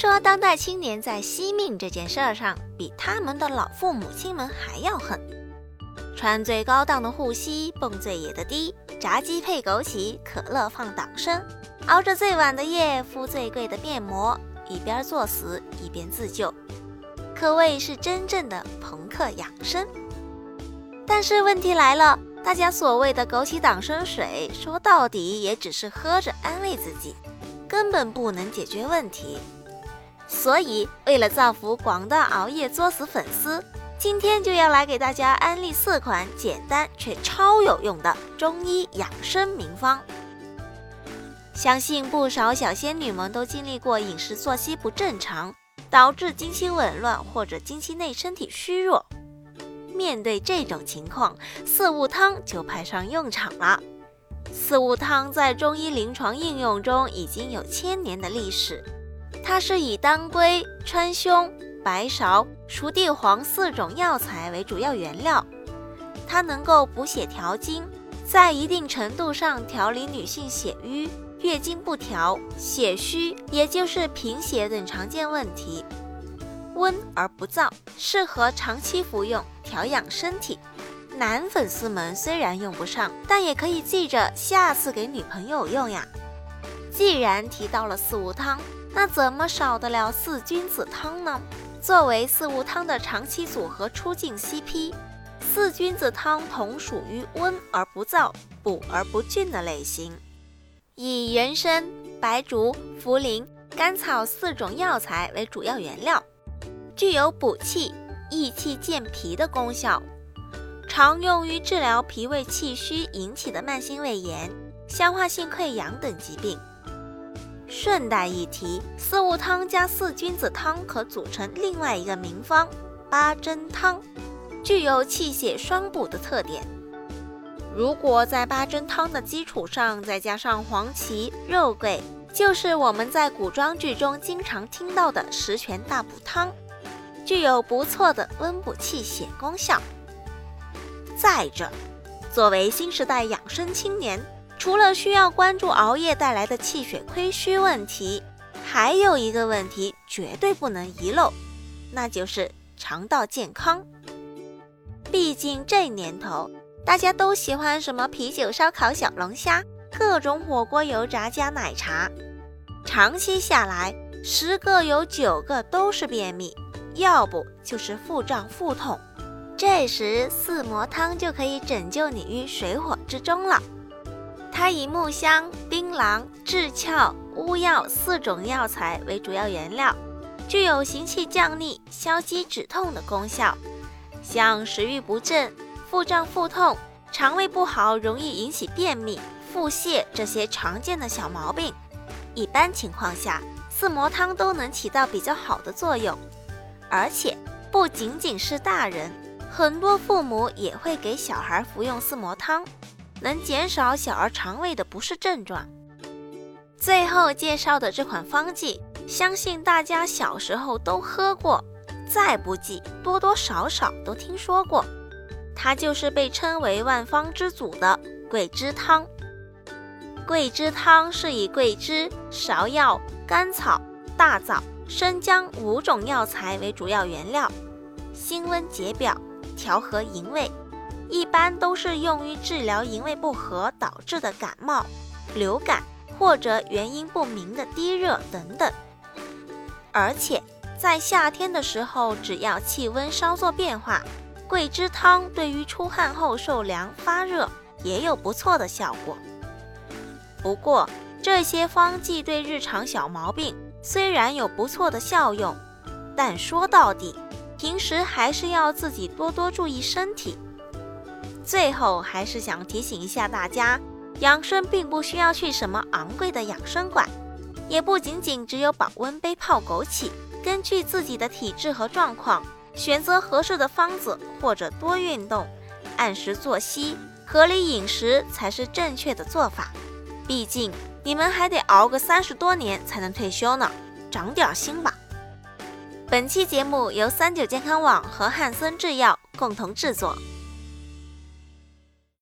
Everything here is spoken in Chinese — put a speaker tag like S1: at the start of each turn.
S1: 说当代青年在惜命这件事上，比他们的老父母亲们还要狠。穿最高档的护膝，蹦最野的迪，炸鸡配枸杞，可乐放党参，熬着最晚的夜，敷最贵的面膜，一边作死一边自救，可谓是真正的朋克养生。但是问题来了，大家所谓的枸杞党参水，说到底也只是喝着安慰自己，根本不能解决问题。所以，为了造福广大熬夜作死粉丝。今天就要来给大家安利四款简单却超有用的中医养生名方。相信不少小仙女们都经历过饮食作息不正常，导致经期紊乱或者经期内身体虚弱。面对这种情况，四物汤就派上用场了。四物汤在中医临床应用中已经有千年的历史，它是以当归、川芎。白芍、熟地黄四种药材为主要原料，它能够补血调经，在一定程度上调理女性血瘀、月经不调、血虚，也就是贫血等常见问题。温而不燥，适合长期服用调养身体。男粉丝们虽然用不上，但也可以记着下次给女朋友用呀。既然提到了四物汤，那怎么少得了四君子汤呢？作为四物汤的长期组合出镜 CP，四君子汤同属于温而不燥、补而不峻的类型，以人参、白术、茯苓、甘草四种药材为主要原料，具有补气、益气健脾的功效，常用于治疗脾胃气虚引起的慢性胃炎、消化性溃疡等疾病。顺带一提，四物汤加四君子汤可组成另外一个名方八珍汤，具有气血双补的特点。如果在八珍汤的基础上再加上黄芪、肉桂，就是我们在古装剧中经常听到的十全大补汤，具有不错的温补气血功效。再者，作为新时代养生青年。除了需要关注熬夜带来的气血亏虚问题，还有一个问题绝对不能遗漏，那就是肠道健康。毕竟这年头，大家都喜欢什么啤酒、烧烤、小龙虾，各种火锅、油炸加奶茶，长期下来，十个有九个都是便秘，要不就是腹胀腹痛。这时四磨汤就可以拯救你于水火之中了。它以木香、槟榔、枳壳、乌药四种药材为主要原料，具有行气降逆、消积止痛的功效。像食欲不振、腹胀腹痛、肠胃不好、容易引起便秘、腹泻这些常见的小毛病，一般情况下四磨汤都能起到比较好的作用。而且不仅仅是大人，很多父母也会给小孩服用四磨汤。能减少小儿肠胃的不适症状。最后介绍的这款方剂，相信大家小时候都喝过，再不济多多少少都听说过。它就是被称为万方之祖的桂枝汤。桂枝汤是以桂枝、芍药、甘草、大枣、生姜五种药材为主要原料，辛温解表，调和营卫。一般都是用于治疗营卫不和导致的感冒、流感或者原因不明的低热等等。而且在夏天的时候，只要气温稍作变化，桂枝汤对于出汗后受凉发热也有不错的效果。不过这些方剂对日常小毛病虽然有不错的效用，但说到底，平时还是要自己多多注意身体。最后还是想提醒一下大家，养生并不需要去什么昂贵的养生馆，也不仅仅只有保温杯泡枸杞。根据自己的体质和状况，选择合适的方子，或者多运动、按时作息、合理饮食才是正确的做法。毕竟你们还得熬个三十多年才能退休呢，长点心吧。本期节目由三九健康网和汉森制药共同制作。